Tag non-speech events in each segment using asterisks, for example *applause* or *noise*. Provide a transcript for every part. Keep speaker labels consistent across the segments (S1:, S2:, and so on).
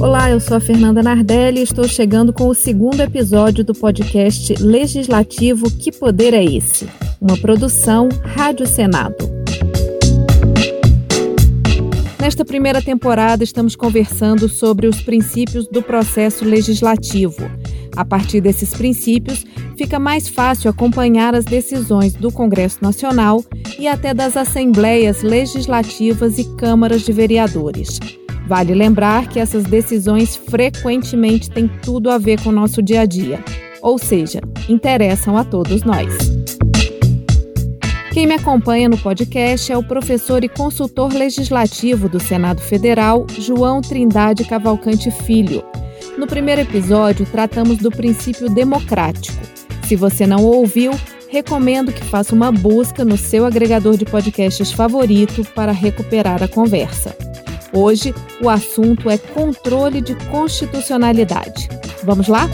S1: Olá, eu sou a Fernanda Nardelli e estou chegando com o segundo episódio do podcast Legislativo Que Poder é Esse? Uma produção Rádio Senado. Nesta primeira temporada, estamos conversando sobre os princípios do processo legislativo. A partir desses princípios, fica mais fácil acompanhar as decisões do Congresso Nacional e até das assembleias legislativas e câmaras de vereadores. Vale lembrar que essas decisões frequentemente têm tudo a ver com o nosso dia a dia, ou seja, interessam a todos nós. Quem me acompanha no podcast é o professor e consultor legislativo do Senado Federal, João Trindade Cavalcante Filho. No primeiro episódio, tratamos do princípio democrático. Se você não ouviu, recomendo que faça uma busca no seu agregador de podcasts favorito para recuperar a conversa. Hoje, o assunto é controle de constitucionalidade. Vamos lá?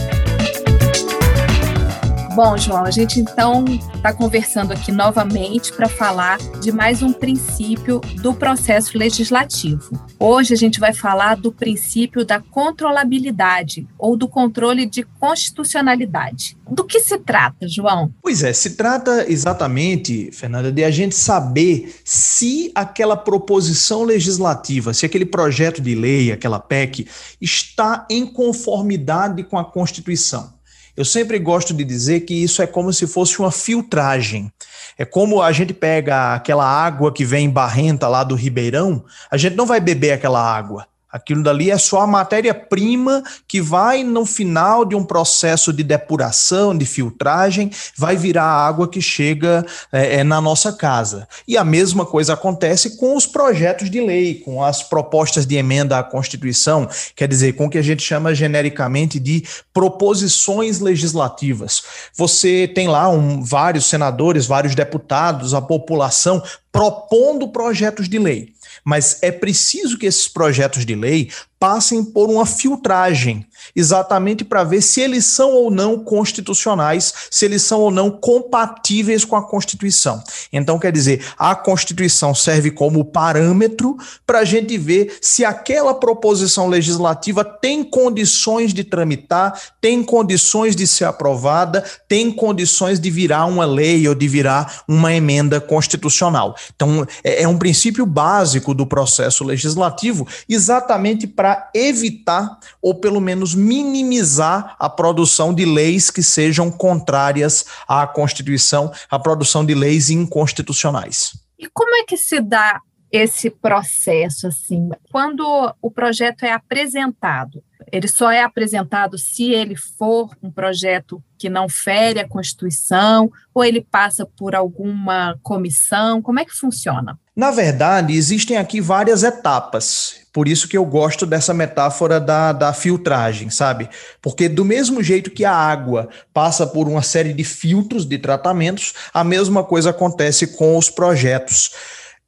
S2: Bom, João, a gente então está conversando aqui novamente para falar de mais um princípio do processo legislativo. Hoje a gente vai falar do princípio da controlabilidade ou do controle de constitucionalidade. Do que se trata, João?
S3: Pois é, se trata exatamente, Fernanda, de a gente saber se aquela proposição legislativa, se aquele projeto de lei, aquela PEC, está em conformidade com a Constituição. Eu sempre gosto de dizer que isso é como se fosse uma filtragem. É como a gente pega aquela água que vem barrenta lá do Ribeirão, a gente não vai beber aquela água. Aquilo dali é só a matéria-prima que vai, no final de um processo de depuração, de filtragem, vai virar a água que chega é, é, na nossa casa. E a mesma coisa acontece com os projetos de lei, com as propostas de emenda à Constituição, quer dizer, com o que a gente chama genericamente de proposições legislativas. Você tem lá um, vários senadores, vários deputados, a população propondo projetos de lei. Mas é preciso que esses projetos de lei passem por uma filtragem, exatamente para ver se eles são ou não constitucionais, se eles são ou não compatíveis com a Constituição. Então, quer dizer, a Constituição serve como parâmetro para a gente ver se aquela proposição legislativa tem condições de tramitar, tem condições de ser aprovada, tem condições de virar uma lei ou de virar uma emenda constitucional. Então, é, é um princípio básico do processo legislativo, exatamente para evitar ou pelo menos minimizar a produção de leis que sejam contrárias à Constituição, a produção de leis inconstitucionais.
S2: E como é que se dá esse processo assim? Quando o projeto é apresentado, ele só é apresentado se ele for um projeto que não fere a Constituição ou ele passa por alguma comissão? Como é que funciona?
S3: Na verdade, existem aqui várias etapas. Por isso que eu gosto dessa metáfora da, da filtragem, sabe? Porque do mesmo jeito que a água passa por uma série de filtros de tratamentos, a mesma coisa acontece com os projetos.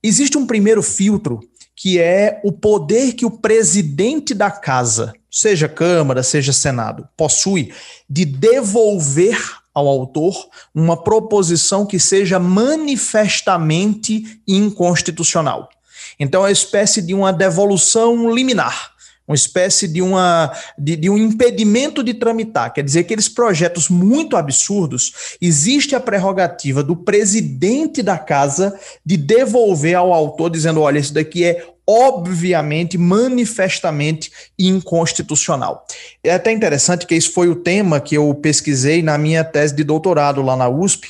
S3: Existe um primeiro filtro que é o poder que o presidente da casa, seja Câmara, seja Senado, possui de devolver ao autor uma proposição que seja manifestamente inconstitucional. Então, é uma espécie de uma devolução liminar uma espécie de, uma, de, de, um impedimento de tramitar. Quer dizer, aqueles projetos muito absurdos, existe a prerrogativa do presidente da casa de devolver ao autor, dizendo: olha, isso daqui é obviamente, manifestamente inconstitucional. É até interessante que esse foi o tema que eu pesquisei na minha tese de doutorado lá na USP,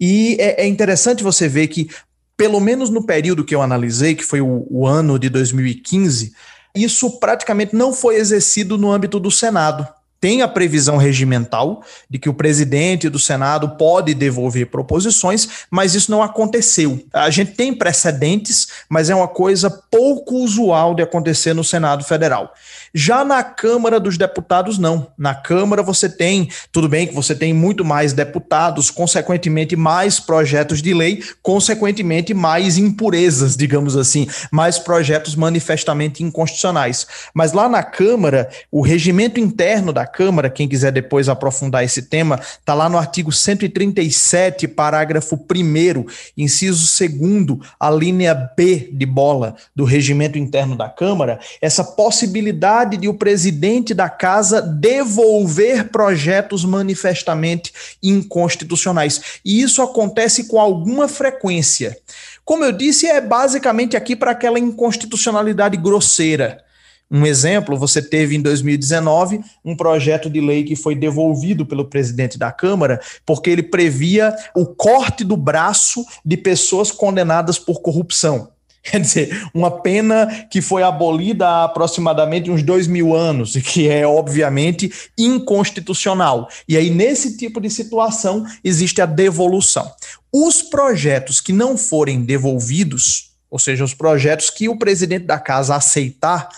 S3: e é, é interessante você ver que, pelo menos no período que eu analisei, que foi o, o ano de 2015, isso praticamente não foi exercido no âmbito do Senado. Tem a previsão regimental de que o presidente do Senado pode devolver proposições, mas isso não aconteceu. A gente tem precedentes, mas é uma coisa pouco usual de acontecer no Senado Federal. Já na Câmara dos Deputados, não. Na Câmara você tem, tudo bem que você tem muito mais deputados, consequentemente mais projetos de lei, consequentemente mais impurezas, digamos assim, mais projetos manifestamente inconstitucionais. Mas lá na Câmara, o regimento interno da Câmara, quem quiser depois aprofundar esse tema, está lá no artigo 137, parágrafo 1, inciso 2, a linha B de bola do regimento interno da Câmara, essa possibilidade de o presidente da casa devolver projetos manifestamente inconstitucionais. E isso acontece com alguma frequência. Como eu disse, é basicamente aqui para aquela inconstitucionalidade grosseira um exemplo, você teve em 2019 um projeto de lei que foi devolvido pelo presidente da Câmara, porque ele previa o corte do braço de pessoas condenadas por corrupção. *laughs* Quer dizer, uma pena que foi abolida há aproximadamente uns dois mil anos e *laughs* que é, obviamente, inconstitucional. E aí, nesse tipo de situação, existe a devolução. Os projetos que não forem devolvidos, ou seja, os projetos que o presidente da casa aceitar,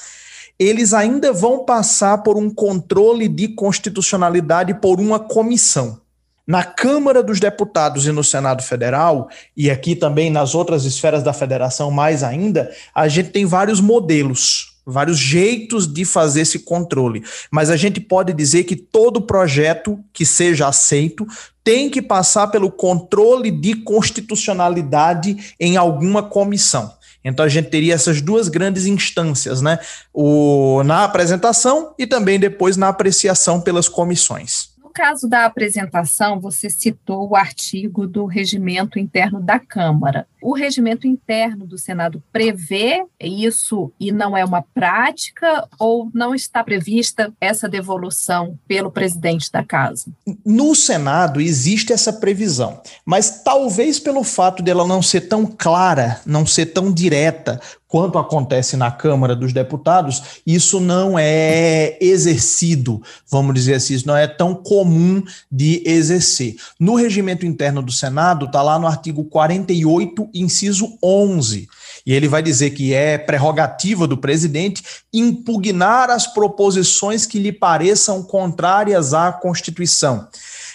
S3: eles ainda vão passar por um controle de constitucionalidade por uma comissão. Na Câmara dos Deputados e no Senado Federal, e aqui também nas outras esferas da federação mais ainda, a gente tem vários modelos, vários jeitos de fazer esse controle. Mas a gente pode dizer que todo projeto que seja aceito tem que passar pelo controle de constitucionalidade em alguma comissão. Então a gente teria essas duas grandes instâncias, né? O, na apresentação e também depois na apreciação pelas comissões
S2: caso da apresentação, você citou o artigo do regimento interno da Câmara. O regimento interno do Senado prevê isso e não é uma prática ou não está prevista essa devolução pelo presidente da casa?
S3: No Senado existe essa previsão, mas talvez pelo fato dela não ser tão clara, não ser tão direta, quanto acontece na Câmara dos Deputados, isso não é exercido, vamos dizer assim, isso não é tão comum de exercer. No regimento interno do Senado, está lá no artigo 48, inciso 11, e ele vai dizer que é prerrogativa do presidente impugnar as proposições que lhe pareçam contrárias à Constituição.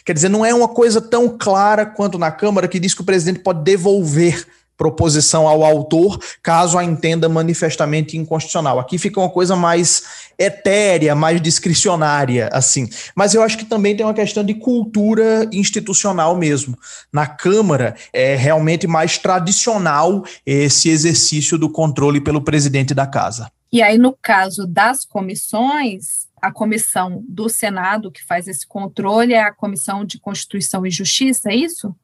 S3: Quer dizer, não é uma coisa tão clara quanto na Câmara que diz que o presidente pode devolver proposição ao autor, caso a entenda manifestamente inconstitucional. Aqui fica uma coisa mais etérea, mais discricionária, assim. Mas eu acho que também tem uma questão de cultura institucional mesmo. Na Câmara é realmente mais tradicional esse exercício do controle pelo presidente da casa.
S2: E aí, no caso das comissões, a comissão do Senado que faz esse controle é a Comissão de Constituição e Justiça, é isso?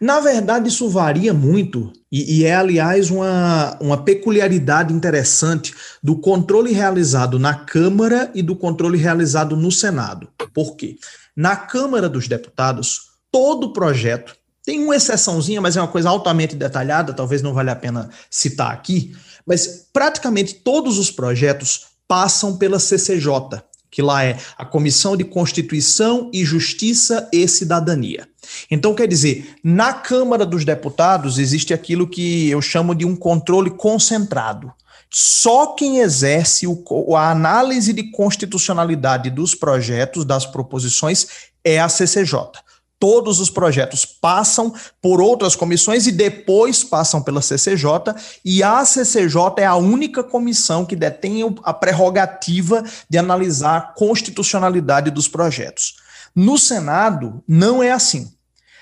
S3: Na verdade, isso varia muito, e, e, é, aliás, uma, uma peculiaridade interessante do controle realizado na Câmara e do controle realizado no Senado. Por quê? Na Câmara dos Deputados, todo projeto, tem uma exceçãozinha, mas é uma coisa altamente detalhada, talvez não valha a pena citar aqui, mas praticamente todos os projetos passam pela CCJ, que lá é a Comissão de Constituição e Justiça e Cidadania. Então, quer dizer, na Câmara dos Deputados existe aquilo que eu chamo de um controle concentrado. Só quem exerce o, a análise de constitucionalidade dos projetos, das proposições, é a CCJ todos os projetos passam por outras comissões e depois passam pela CCJ, e a CCJ é a única comissão que detém a prerrogativa de analisar a constitucionalidade dos projetos. No Senado, não é assim.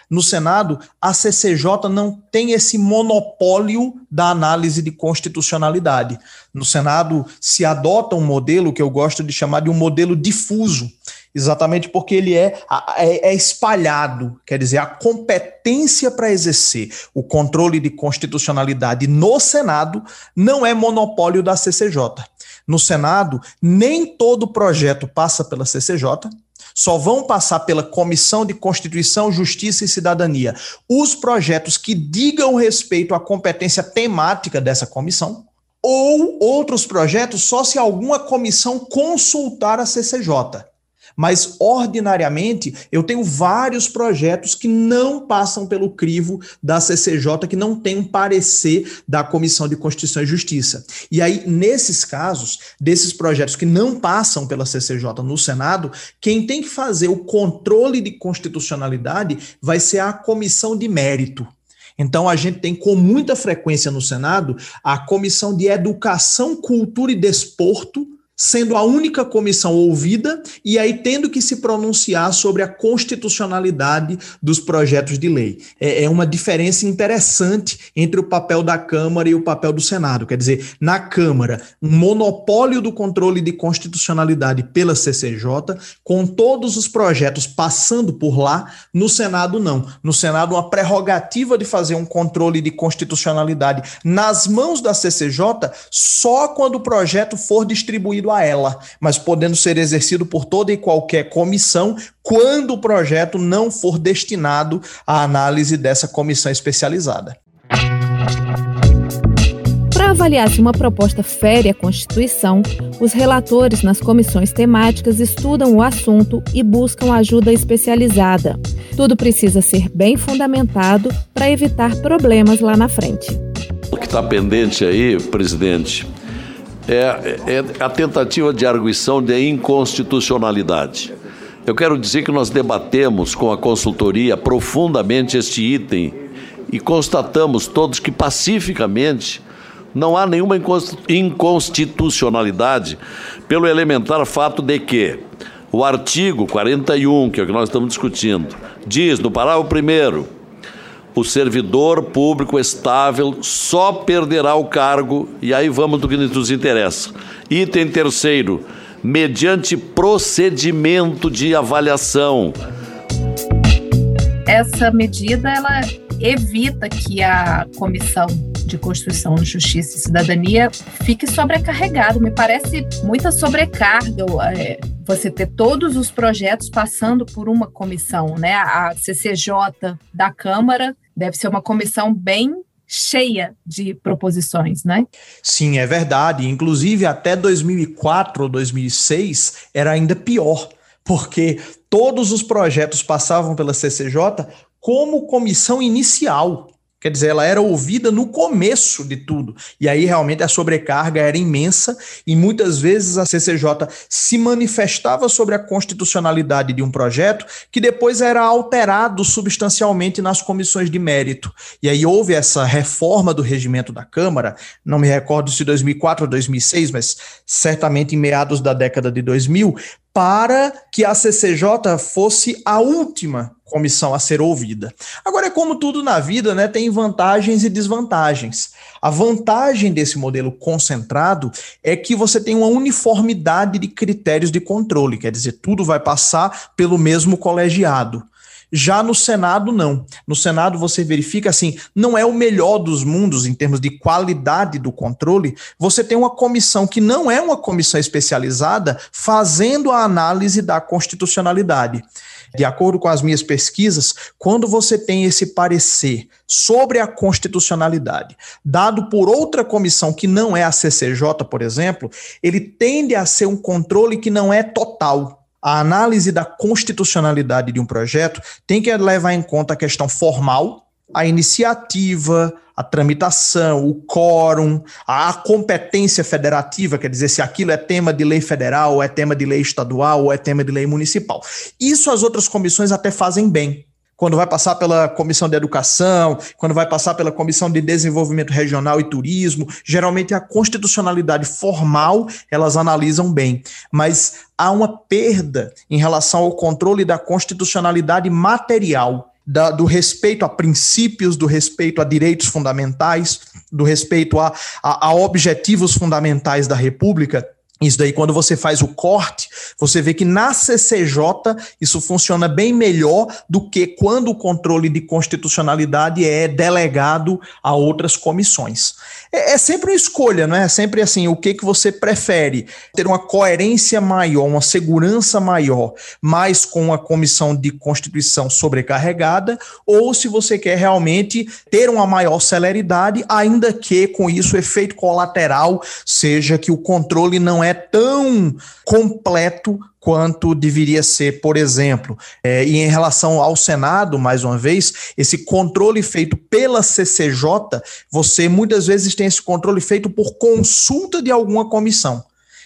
S3: No Senado, a CCJ não tem esse monopólio da análise de constitucionalidade. No Senado, se adota um modelo que eu gosto de chamar de um modelo difuso exatamente porque ele é, é, é espalhado, quer dizer, a competência para exercer o controle de constitucionalidade no Senado não é monopólio da CCJ. No Senado, nem todo projeto passa pela CCJ, só vão passar pela Comissão de Constituição, Justiça e Cidadania os projetos que digam respeito à competência temática dessa comissão, ou outros projetos só se alguma comissão consultar a CCJ. Mas, ordinariamente, eu tenho vários projetos que não passam pelo crivo da CCJ, que não tem um parecer da Comissão de Constituição e Justiça. E aí, nesses casos, desses projetos que não passam pela CCJ no Senado, quem tem que fazer o controle de constitucionalidade vai ser a Comissão de Mérito. Então, a gente tem com muita frequência no Senado a Comissão de Educação, Cultura e Desporto sendo a única comissão ouvida e aí tendo que se pronunciar sobre a constitucionalidade dos projetos de lei. É, é, uma diferença interessante entre o papel da Câmara e o papel do Senado. Quer dizer, na Câmara, um monopólio do controle de constitucionalidade pela CCJ, com todos os projetos passando por lá, no Senado não. No Senado, uma prerrogativa de fazer um controle de constitucionalidade nas mãos da CCJ só quando o projeto for distribuído a ela, mas podendo ser exercido por toda e qualquer comissão quando o projeto não for destinado à análise dessa comissão especializada.
S1: Para avaliar se uma proposta fere a Constituição, os relatores nas comissões temáticas estudam o assunto e buscam ajuda especializada. Tudo precisa ser bem fundamentado para evitar problemas lá na frente.
S4: O que está pendente aí, presidente, é, é a tentativa de arguição de inconstitucionalidade. Eu quero dizer que nós debatemos com a consultoria profundamente este item e constatamos todos que pacificamente não há nenhuma inconstitucionalidade pelo elementar fato de que o artigo 41, que é o que nós estamos discutindo, diz no parágrafo primeiro o servidor público estável só perderá o cargo, e aí vamos do que nos interessa. Item terceiro, mediante procedimento de avaliação.
S2: Essa medida ela evita que a comissão de Constituição, Justiça e Cidadania fique sobrecarregado. Me parece muita sobrecarga é, você ter todos os projetos passando por uma comissão, né? A CCJ da Câmara deve ser uma comissão bem cheia de proposições, né?
S3: Sim, é verdade. Inclusive, até 2004 ou 2006 era ainda pior, porque todos os projetos passavam pela CCJ como comissão inicial. Quer dizer, ela era ouvida no começo de tudo. E aí realmente a sobrecarga era imensa e muitas vezes a CCJ se manifestava sobre a constitucionalidade de um projeto que depois era alterado substancialmente nas comissões de mérito. E aí houve essa reforma do regimento da Câmara, não me recordo se 2004 ou 2006, mas certamente em meados da década de 2000, para que a CCJ fosse a última comissão a ser ouvida. Agora, é como tudo na vida, né, tem vantagens e desvantagens. A vantagem desse modelo concentrado é que você tem uma uniformidade de critérios de controle, quer dizer, tudo vai passar pelo mesmo colegiado. Já no Senado, não. No Senado, você verifica assim: não é o melhor dos mundos em termos de qualidade do controle. Você tem uma comissão que não é uma comissão especializada fazendo a análise da constitucionalidade. De acordo com as minhas pesquisas, quando você tem esse parecer sobre a constitucionalidade, dado por outra comissão que não é a CCJ, por exemplo, ele tende a ser um controle que não é total a análise da constitucionalidade de um projeto tem que levar em conta a questão formal, a iniciativa, a tramitação, o quórum, a competência federativa, quer dizer, se aquilo é tema de lei federal, ou é tema de lei estadual, ou é tema de lei municipal. Isso as outras comissões até fazem bem quando vai passar pela Comissão de Educação, quando vai passar pela Comissão de Desenvolvimento Regional e Turismo, geralmente a constitucionalidade formal elas analisam bem, mas há uma perda em relação ao controle da constitucionalidade material. Da, do respeito a princípios, do respeito a direitos fundamentais, do respeito a, a, a objetivos fundamentais da República, isso daí, quando você faz o corte, você vê que na CCJ isso funciona bem melhor do que quando o controle de constitucionalidade é delegado a outras comissões. É, é sempre uma escolha, não é? É sempre assim, o que, que você prefere? Ter uma coerência maior, uma segurança maior, mais com a comissão de constituição sobrecarregada, ou se você quer realmente ter uma maior celeridade, ainda que com isso o efeito colateral seja que o controle não é tão completo quanto deveria ser, por exemplo. É, e em relação ao Senado, mais uma vez, esse controle feito pela CCJ, você muitas vezes tem esse controle feito por consulta de alguma comissão.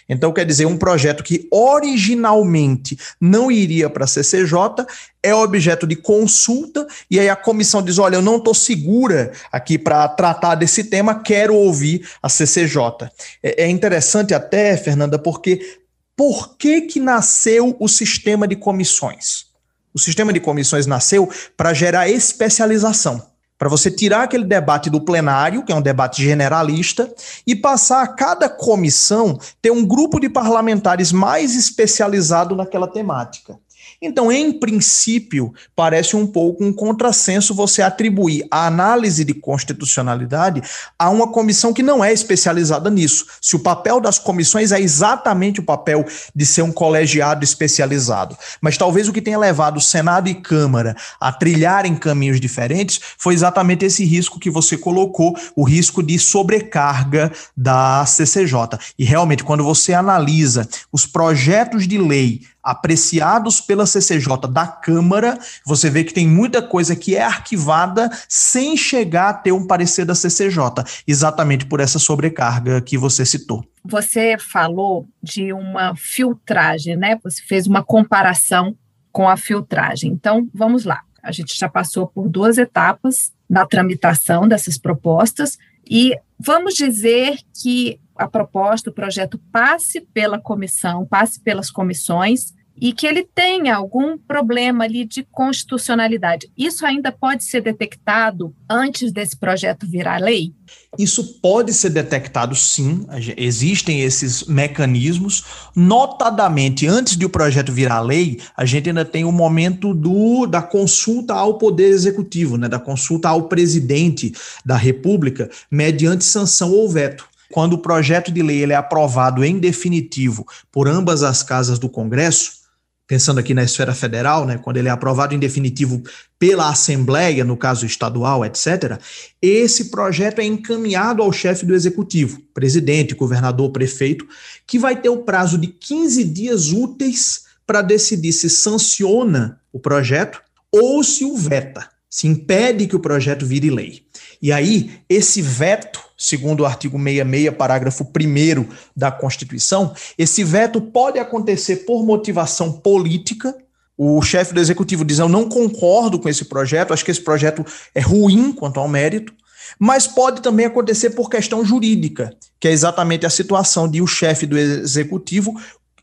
S3: Então, quer dizer, um projeto que originalmente não iria para a CCJ é objeto de consulta, e aí a comissão diz: olha, eu não estou segura aqui para tratar desse tema, quero ouvir a CCJ. É, é interessante até, Fernanda, porque por que, que nasceu o sistema de comissões? O sistema de comissões nasceu para gerar especialização para você tirar aquele debate do plenário, que é um debate generalista, e passar a cada comissão ter um grupo de parlamentares mais especializado naquela temática. Então, em princípio, parece um pouco um contrassenso você atribuir a análise de constitucionalidade a uma comissão que não é especializada nisso. Se o papel das comissões é exatamente o papel de ser um colegiado especializado. Mas talvez o que tenha levado Senado e Câmara a trilharem caminhos diferentes foi exatamente esse risco que você colocou, o risco de sobrecarga da CCJ. E realmente, quando você analisa os projetos de lei apreciados pela CCJ da Câmara, você vê que tem muita coisa que é arquivada sem chegar a ter um parecer da CCJ, exatamente por essa sobrecarga que você citou.
S2: Você falou de uma filtragem, né? Você fez uma comparação com a filtragem. Então, vamos lá. A gente já passou por duas etapas na tramitação dessas propostas e vamos dizer que a proposta, o projeto passe pela comissão, passe pelas comissões e que ele tenha algum problema ali de constitucionalidade. Isso ainda pode ser detectado antes desse projeto virar lei?
S3: Isso pode ser detectado sim, existem esses mecanismos. Notadamente, antes de o projeto virar lei, a gente ainda tem o momento do, da consulta ao Poder Executivo, né, da consulta ao presidente da República, mediante sanção ou veto. Quando o projeto de lei ele é aprovado em definitivo por ambas as casas do Congresso, pensando aqui na esfera federal, né, quando ele é aprovado em definitivo pela Assembleia, no caso estadual, etc., esse projeto é encaminhado ao chefe do executivo, presidente, governador, prefeito, que vai ter o prazo de 15 dias úteis para decidir se sanciona o projeto ou se o veta, se impede que o projeto vire lei. E aí, esse veto segundo o artigo 66, parágrafo 1 da Constituição, esse veto pode acontecer por motivação política. O chefe do executivo diz: Eu não concordo com esse projeto, acho que esse projeto é ruim quanto ao mérito. Mas pode também acontecer por questão jurídica, que é exatamente a situação de o chefe do executivo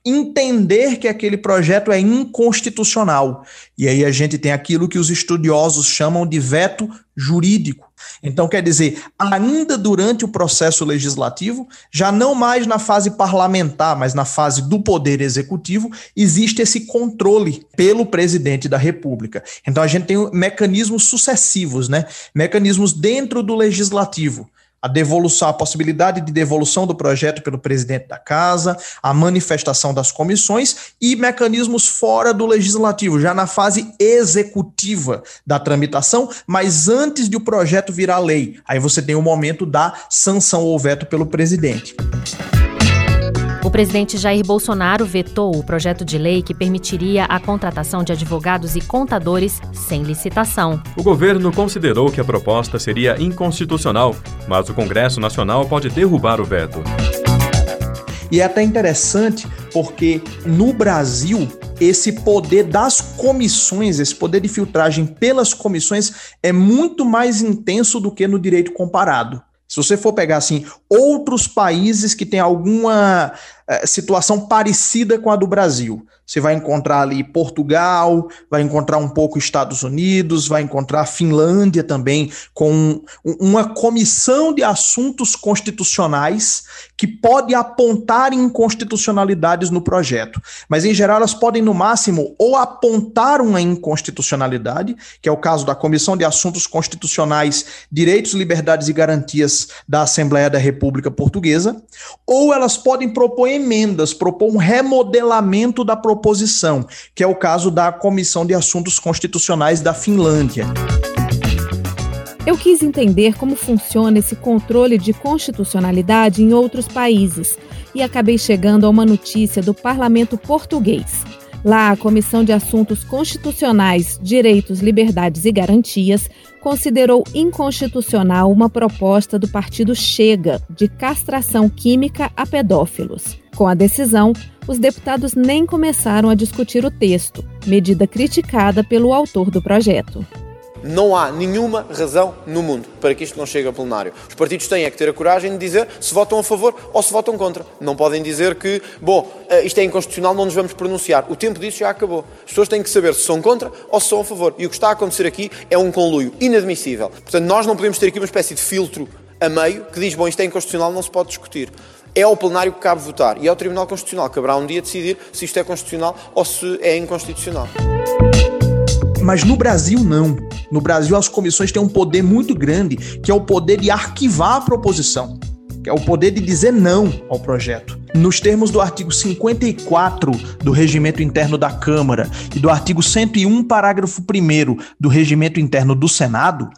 S3: entender que aquele projeto é inconstitucional. E aí a gente tem aquilo que os estudiosos chamam de veto jurídico. Então, quer dizer, ainda durante o processo legislativo, já não mais na fase parlamentar, mas na fase do poder executivo, existe esse controle pelo presidente da República. Então, a gente tem mecanismos sucessivos, né? Mecanismos dentro do legislativo a devolução, a possibilidade de devolução do projeto pelo presidente da casa, a manifestação das comissões e mecanismos fora do legislativo, já na fase executiva da tramitação, mas antes de o projeto virar lei. Aí você tem o momento da sanção ou veto pelo presidente.
S5: O presidente Jair Bolsonaro vetou o projeto de lei que permitiria a contratação de advogados e contadores sem licitação.
S6: O governo considerou que a proposta seria inconstitucional, mas o Congresso Nacional pode derrubar o veto.
S3: E é até interessante porque no Brasil esse poder das comissões, esse poder de filtragem pelas comissões é muito mais intenso do que no direito comparado. Se você for pegar assim outros países que têm alguma é, situação parecida com a do Brasil. Você vai encontrar ali Portugal, vai encontrar um pouco Estados Unidos, vai encontrar Finlândia também, com uma comissão de assuntos constitucionais que pode apontar inconstitucionalidades no projeto. Mas, em geral, elas podem, no máximo, ou apontar uma inconstitucionalidade, que é o caso da Comissão de Assuntos Constitucionais, Direitos, Liberdades e Garantias da Assembleia da República Portuguesa, ou elas podem propor emendas, propor um remodelamento da proposição, que é o caso da Comissão de Assuntos Constitucionais da Finlândia.
S1: Eu quis entender como funciona esse controle de constitucionalidade em outros países e acabei chegando a uma notícia do parlamento português. Lá, a Comissão de Assuntos Constitucionais, Direitos, Liberdades e Garantias considerou inconstitucional uma proposta do partido Chega de castração química a pedófilos. Com a decisão, os deputados nem começaram a discutir o texto, medida criticada pelo autor do projeto.
S7: Não há nenhuma razão no mundo para que isto não chegue a plenário. Os partidos têm é que ter a coragem de dizer se votam a favor ou se votam contra. Não podem dizer que, bom, eh, isto é inconstitucional, não nos vamos pronunciar. O tempo disso já acabou. As pessoas têm que saber se são contra ou se são a favor. E o que está a acontecer aqui é um conluio inadmissível. Portanto, nós não podemos ter aqui uma espécie de filtro a meio que diz, bom, isto é inconstitucional, não se pode discutir. É ao plenário que cabe votar e é ao Tribunal Constitucional que caberá um dia decidir se isto é constitucional ou se é inconstitucional.
S3: Mas no Brasil, não. No Brasil, as comissões têm um poder muito grande, que é o poder de arquivar a proposição, que é o poder de dizer não ao projeto. Nos termos do artigo 54 do Regimento Interno da Câmara e do artigo 101, parágrafo 1 do Regimento Interno do Senado,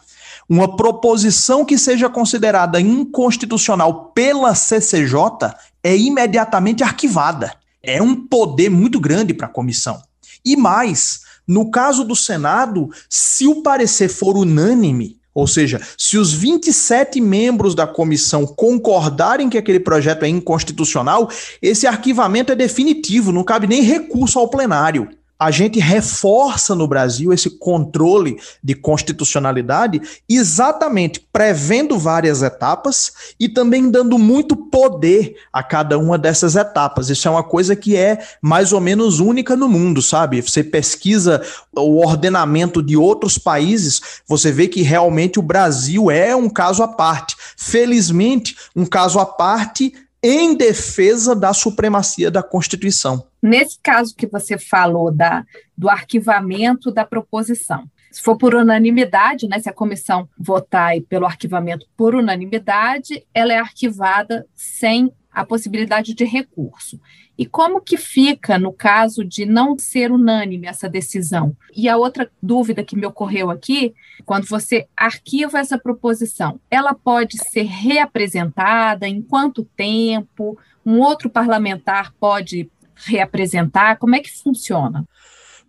S3: uma proposição que seja considerada inconstitucional pela CCJ é imediatamente arquivada. É um poder muito grande para a comissão. E mais, no caso do Senado, se o parecer for unânime, ou seja, se os 27 membros da comissão concordarem que aquele projeto é inconstitucional, esse arquivamento é definitivo, não cabe nem recurso ao plenário a gente reforça no Brasil esse controle de constitucionalidade exatamente prevendo várias etapas e também dando muito poder a cada uma dessas etapas. Isso é uma coisa que é mais ou menos única no mundo, sabe? Você pesquisa o ordenamento de outros países, você vê que realmente o Brasil é um caso à parte. Felizmente, um caso à parte em defesa da supremacia da Constituição.
S2: Nesse caso que você falou da, do arquivamento da proposição, se for por unanimidade, né, se a comissão votar pelo arquivamento por unanimidade, ela é arquivada sem a possibilidade de recurso. E como que fica no caso de não ser unânime essa decisão? E a outra dúvida que me ocorreu aqui, quando você arquiva essa proposição, ela pode ser reapresentada em quanto tempo? Um outro parlamentar pode reapresentar? Como é que funciona?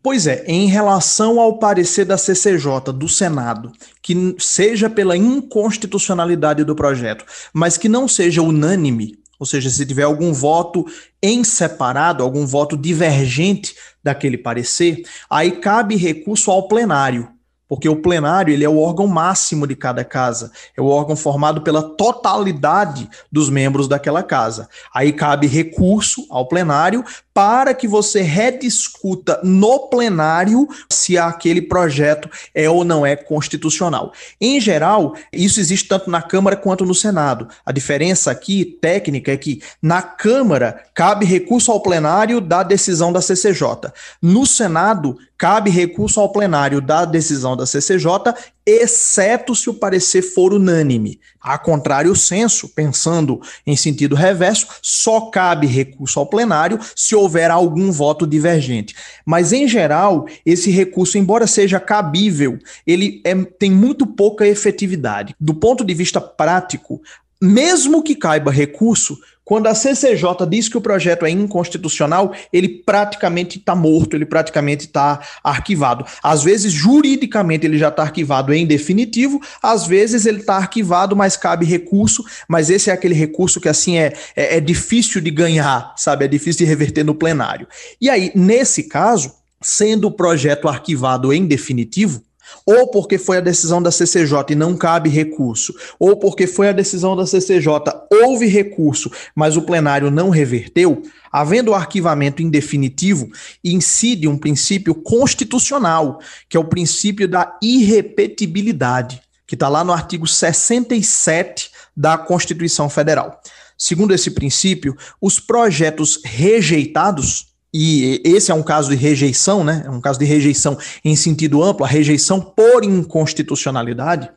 S3: Pois é, em relação ao parecer da CCJ, do Senado, que seja pela inconstitucionalidade do projeto, mas que não seja unânime, ou seja, se tiver algum voto em separado, algum voto divergente daquele parecer, aí cabe recurso ao plenário, porque o plenário ele é o órgão máximo de cada casa, é o órgão formado pela totalidade dos membros daquela casa. Aí cabe recurso ao plenário para que você rediscuta no plenário se aquele projeto é ou não é constitucional. Em geral, isso existe tanto na Câmara quanto no Senado. A diferença aqui técnica é que na Câmara cabe recurso ao plenário da decisão da CCJ. No Senado, cabe recurso ao plenário da decisão da CCJ exceto se o parecer for unânime. A contrário senso, pensando em sentido reverso, só cabe recurso ao plenário se houver algum voto divergente. Mas, em geral, esse recurso, embora seja cabível, ele é, tem muito pouca efetividade. Do ponto de vista prático, mesmo que caiba recurso, quando a CCJ diz que o projeto é inconstitucional, ele praticamente está morto, ele praticamente está arquivado. Às vezes, juridicamente, ele já está arquivado em definitivo, às vezes ele está arquivado, mas cabe recurso, mas esse é aquele recurso que assim é, é, é difícil de ganhar, sabe? É difícil de reverter no plenário. E aí, nesse caso, sendo o projeto arquivado em definitivo, ou porque foi a decisão da CCJ e não cabe recurso, ou porque foi a decisão da CCJ, houve recurso, mas o plenário não reverteu, havendo o arquivamento indefinitivo, incide um princípio constitucional, que é o princípio da irrepetibilidade, que está lá no artigo 67 da Constituição Federal. Segundo esse princípio, os projetos rejeitados e esse é um caso de rejeição, né? É um caso de rejeição em sentido amplo, a rejeição por inconstitucionalidade.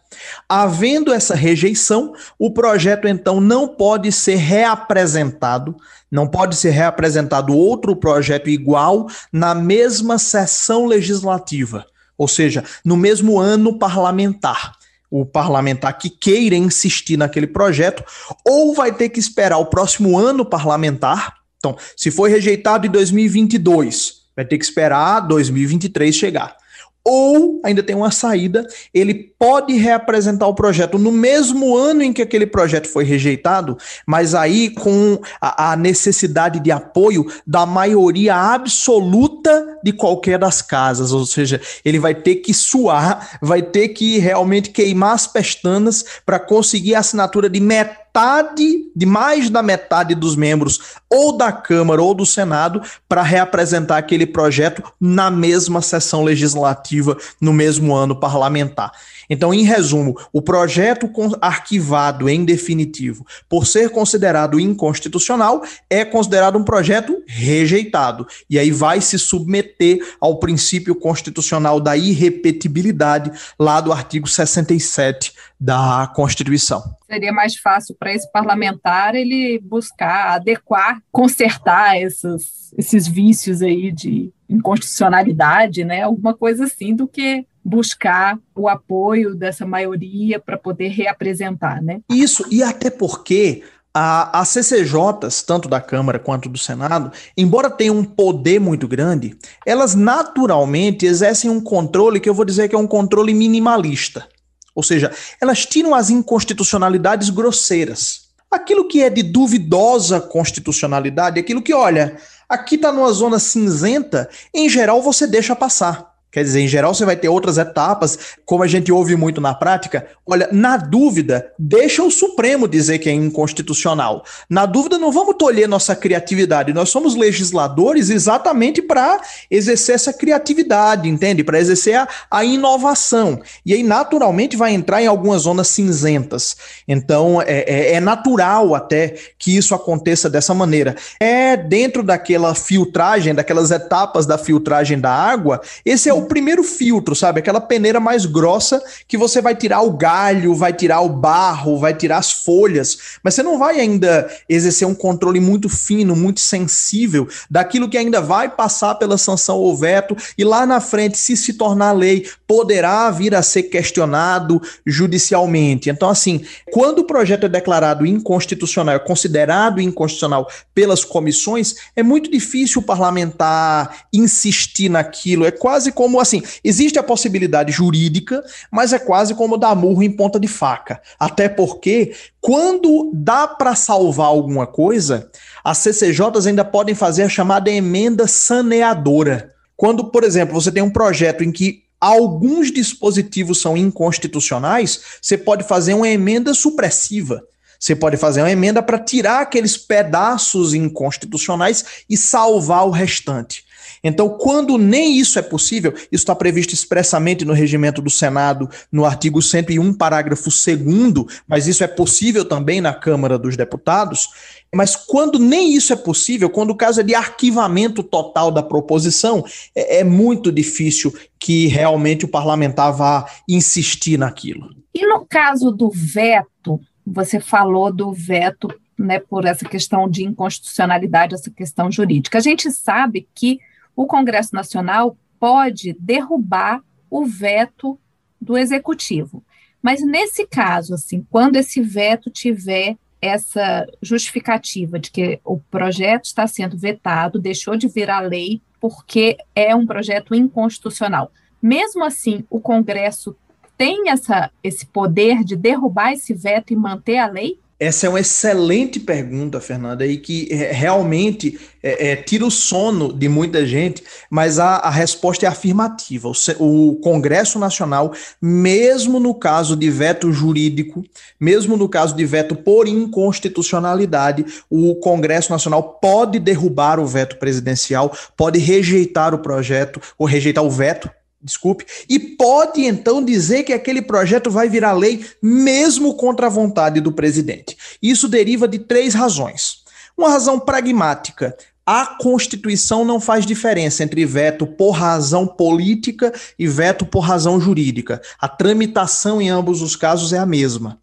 S3: Havendo essa rejeição, o projeto então não pode ser reapresentado, não pode ser reapresentado outro projeto igual na mesma sessão legislativa, ou seja, no mesmo ano parlamentar o parlamentar que queira insistir naquele projeto, ou vai ter que esperar o próximo ano parlamentar então, se foi rejeitado em 2022, vai ter que esperar 2023 chegar. ou ainda tem uma saída, ele pode reapresentar o projeto no mesmo ano em que aquele projeto foi rejeitado, mas aí com a, a necessidade de apoio da maioria absoluta de qualquer das casas, ou seja, ele vai ter que suar, vai ter que realmente queimar as pestanas para conseguir a assinatura de metade metade, de mais da metade dos membros, ou da Câmara ou do Senado, para reapresentar aquele projeto na mesma sessão legislativa, no mesmo ano parlamentar. Então, em resumo, o projeto arquivado em definitivo, por ser considerado inconstitucional, é considerado um projeto rejeitado. E aí vai se submeter ao princípio constitucional da irrepetibilidade, lá do artigo 67 da Constituição.
S2: Seria mais fácil para esse parlamentar ele buscar adequar, consertar esses, esses vícios aí de inconstitucionalidade, né? Alguma coisa assim, do que buscar o apoio dessa maioria para poder reapresentar, né?
S3: Isso, e até porque as CCJs, tanto da Câmara quanto do Senado, embora tenham um poder muito grande, elas naturalmente exercem um controle que eu vou dizer que é um controle minimalista. Ou seja, elas tiram as inconstitucionalidades grosseiras. Aquilo que é de duvidosa constitucionalidade, aquilo que, olha, aqui está numa zona cinzenta, em geral você deixa passar. Quer dizer, em geral você vai ter outras etapas, como a gente ouve muito na prática. Olha, na dúvida, deixa o Supremo dizer que é inconstitucional. Na dúvida, não vamos tolher nossa criatividade. Nós somos legisladores exatamente para exercer essa criatividade, entende? Para exercer a, a, inovação. E aí, naturalmente, vai entrar em algumas zonas cinzentas. Então, é, é, é natural até que isso aconteça dessa maneira. É dentro daquela filtragem, daquelas etapas da filtragem da água, esse é o primeiro filtro, sabe? Aquela peneira mais grossa que você vai tirar o galho, vai tirar o barro, vai tirar as folhas, mas você não vai ainda exercer um controle muito fino, muito sensível daquilo que ainda vai passar pela sanção ou veto e lá na frente, se se tornar lei, poderá vir a ser questionado judicialmente. Então, assim, quando o projeto é declarado inconstitucional, é considerado inconstitucional pelas comissões, é muito difícil o parlamentar insistir naquilo. É quase como como assim, existe a possibilidade jurídica, mas é quase como dar murro em ponta de faca. Até porque, quando dá para salvar alguma coisa, as CCJs ainda podem fazer a chamada emenda saneadora. Quando, por exemplo, você tem um projeto em que alguns dispositivos são inconstitucionais, você pode fazer uma emenda supressiva. Você pode fazer uma emenda para tirar aqueles pedaços inconstitucionais e salvar o restante. Então, quando nem isso é possível, isso está previsto expressamente no regimento do Senado, no artigo 101, parágrafo 2, mas isso é possível também na Câmara dos Deputados. Mas quando nem isso é possível, quando o caso é de arquivamento total da proposição, é, é muito difícil que realmente o parlamentar vá insistir naquilo.
S2: E no caso do veto, você falou do veto né, por essa questão de inconstitucionalidade, essa questão jurídica. A gente sabe que o Congresso Nacional pode derrubar o veto do executivo. Mas nesse caso, assim, quando esse veto tiver essa justificativa de que o projeto está sendo vetado, deixou de virar lei porque é um projeto inconstitucional. Mesmo assim, o Congresso tem essa, esse poder de derrubar esse veto e manter a lei?
S3: Essa é uma excelente pergunta, Fernanda, e que é, realmente é, é, tira o sono de muita gente, mas a, a resposta é afirmativa. O, o, Congresso Nacional, mesmo no caso de veto jurídico, mesmo no caso de veto por inconstitucionalidade, o Congresso Nacional pode derrubar o veto presidencial, pode rejeitar o projeto, ou rejeitar o veto, desculpe, e pode então dizer que aquele projeto vai virar lei mesmo contra a vontade do presidente. Isso deriva de três razões. Uma razão pragmática. A Constituição não faz diferença entre veto por razão política e veto por razão jurídica. A tramitação em ambos os casos é a mesma.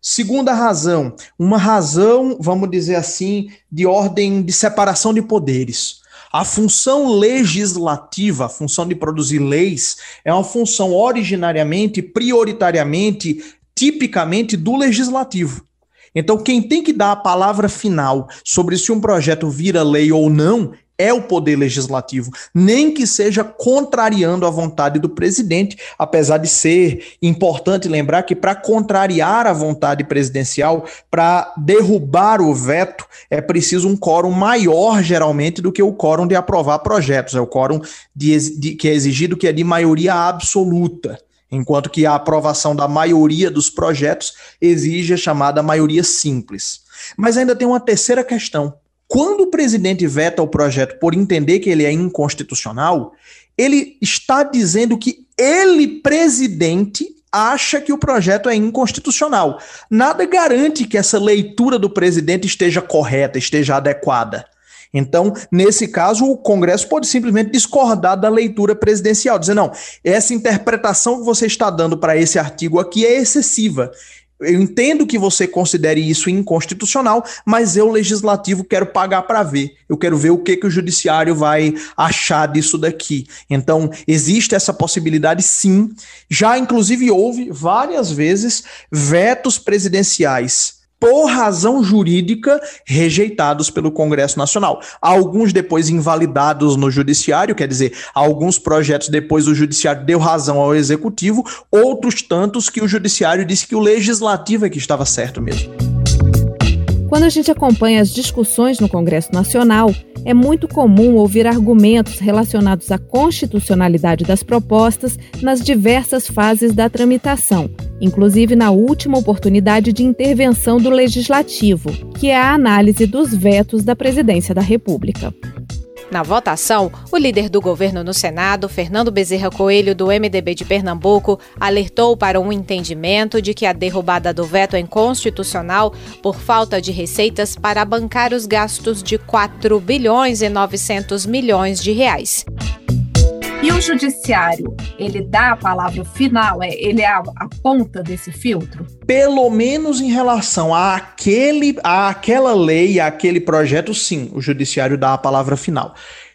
S3: Segunda razão, uma razão, vamos dizer assim, de ordem de separação de poderes. A função legislativa, a função de produzir leis, é uma função originariamente, prioritariamente, tipicamente do legislativo. Então, quem tem que dar a palavra final sobre se um projeto vira lei ou não é o poder legislativo, nem que seja contrariando a vontade do presidente, apesar de ser importante lembrar que para contrariar a vontade presidencial, para derrubar o veto, é preciso um quórum maior, geralmente, do que o quórum de aprovar projetos. É o quórum de, de, que é exigido, que é de maioria absoluta enquanto que a aprovação da maioria dos projetos exige a chamada maioria simples. Mas ainda tem uma terceira questão. Quando o presidente veta o projeto por entender que ele é inconstitucional, ele está dizendo que ele, presidente, acha que o projeto é inconstitucional. Nada garante que essa leitura do presidente esteja correta, esteja adequada. Então, nesse caso, o Congresso pode simplesmente discordar da leitura presidencial, dizer, não, essa interpretação que você está dando para esse artigo aqui é excessiva. Eu entendo que você considere isso inconstitucional, mas eu, legislativo, quero pagar para ver. Eu quero ver o que, que o judiciário vai achar disso daqui. Então, existe essa possibilidade, sim. Já, inclusive, houve várias vezes vetos presidenciais por razão jurídica, rejeitados pelo Congresso Nacional. Alguns depois invalidados no Judiciário, quer dizer, alguns projetos depois o Judiciário deu razão ao Executivo, outros tantos que o Judiciário disse que o Legislativo é que estava certo mesmo.
S1: Quando a gente acompanha as discussões no Congresso Nacional, é muito comum ouvir argumentos relacionados à constitucionalidade das propostas nas diversas fases da tramitação, inclusive na última oportunidade de intervenção do Legislativo, que é a análise dos vetos da Presidência da República.
S5: Na votação, o líder do governo no Senado, Fernando Bezerra Coelho, do MDB de Pernambuco, alertou para um entendimento de que a derrubada do veto é inconstitucional por falta de receitas para bancar os gastos de 4 bilhões e 900 milhões de reais.
S2: E o judiciário, ele dá a palavra final, é, ele é a, a ponta desse filtro?
S3: Pelo menos em relação a aquele, a aquela lei, a aquele projeto, sim, o judiciário dá a palavra final.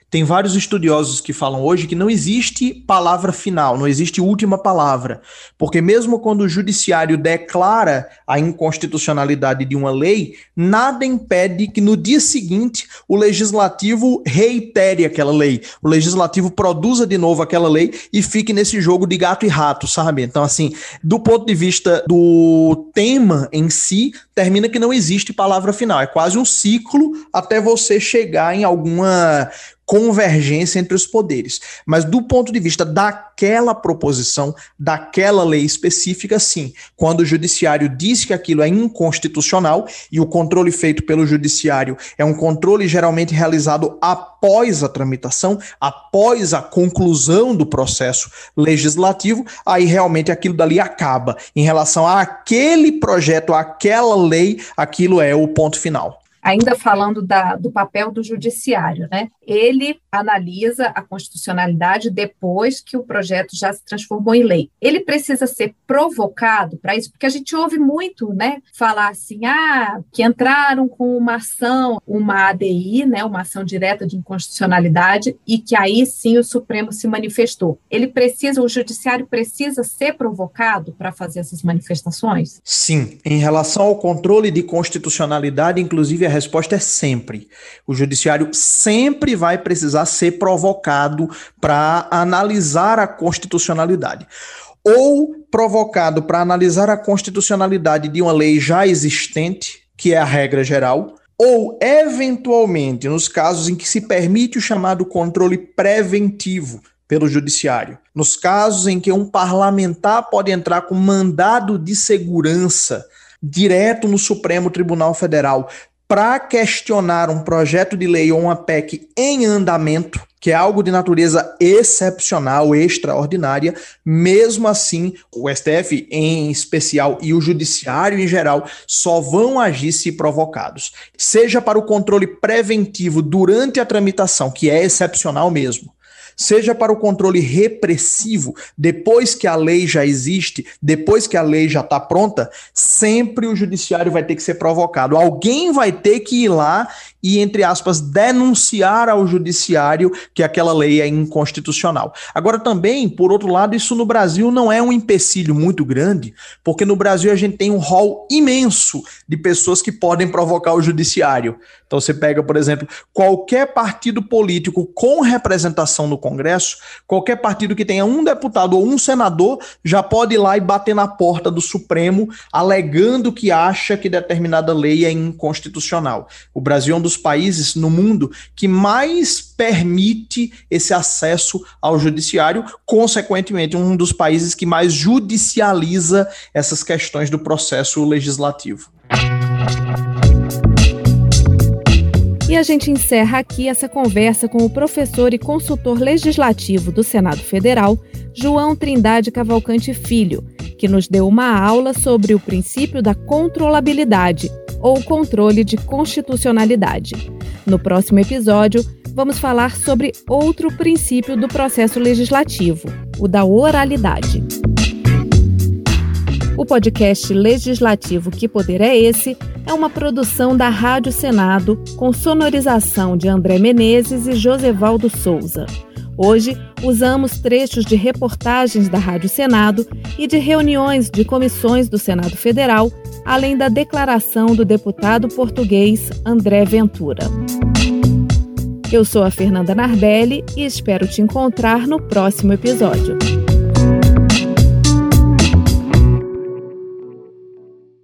S3: Tem vários estudiosos que falam hoje que não existe palavra final, não existe última palavra, porque mesmo quando o judiciário declara a inconstitucionalidade de uma lei, nada impede que no dia seguinte o legislativo reitere aquela lei, o legislativo produza de novo aquela lei e fique nesse jogo de gato e rato, sabe? Então, assim, do ponto de vista do tema em si, termina que não existe palavra final, é quase um ciclo até você chegar em alguma convergência entre os poderes. Mas do ponto de vista daquela proposição, daquela lei específica, sim. Quando o judiciário diz que aquilo é inconstitucional e o controle feito pelo judiciário é um controle geralmente realizado após a tramitação, após a conclusão do processo legislativo, aí realmente aquilo dali acaba. Em relação àquele projeto, àquela lei, aquilo é o ponto final
S2: ainda falando da, do papel do judiciário, né? Ele analisa a constitucionalidade depois que o projeto já se transformou em lei. Ele precisa ser provocado para isso, porque a gente ouve muito, né, falar assim, ah, que entraram com uma ação, uma ADI, né, uma ação direta de inconstitucionalidade, e que aí sim o Supremo se manifestou. Ele precisa, o judiciário precisa ser provocado para fazer essas manifestações?
S3: Sim, em relação ao controle de constitucionalidade, inclusive a resposta é sempre. O judiciário sempre vai precisar ser provocado para analisar a constitucionalidade. Ou provocado para analisar a constitucionalidade de uma lei já existente, que é a regra geral, ou, eventualmente, nos casos em que se permite o chamado controle preventivo pelo judiciário, nos casos em que um parlamentar pode entrar com mandado de segurança direto no Supremo Tribunal Federal para questionar um projeto de lei ou uma PEC em andamento, que é algo de natureza excepcional, extraordinária, mesmo assim, o STF em especial e o judiciário em geral só vão agir se provocados. Seja para o controle preventivo durante a tramitação, que é excepcional mesmo, seja para o controle repressivo, depois que a lei já existe, depois que a lei já está pronta, sempre o judiciário vai ter que ser provocado. Alguém vai ter que ir lá e, entre aspas, denunciar ao judiciário que aquela lei é inconstitucional. Agora, também, por outro lado, isso no Brasil não é um empecilho muito grande, porque no Brasil a gente tem um rol imenso de pessoas que podem provocar o judiciário. Então, você pega, por exemplo, qualquer partido político com representação no Congresso, qualquer partido que tenha um deputado ou um senador já pode ir lá e bater na porta do Supremo alegando que acha que determinada lei é inconstitucional. O Brasil é um dos países no mundo que mais permite esse acesso ao judiciário, consequentemente, um dos países que mais judicializa essas questões do processo legislativo.
S2: E a gente encerra aqui essa conversa com o professor e consultor legislativo do Senado Federal, João Trindade Cavalcante Filho, que nos deu uma aula sobre o princípio da controlabilidade ou controle de constitucionalidade. No próximo episódio, vamos falar sobre outro princípio do processo legislativo, o da oralidade. O podcast legislativo Que Poder é Esse é uma produção da Rádio Senado com sonorização de André Menezes e Josevaldo Souza. Hoje, usamos trechos de reportagens da Rádio Senado e de reuniões de comissões do Senado Federal, além da declaração do deputado português André Ventura. Eu sou a Fernanda Nardelli e espero te encontrar no próximo episódio.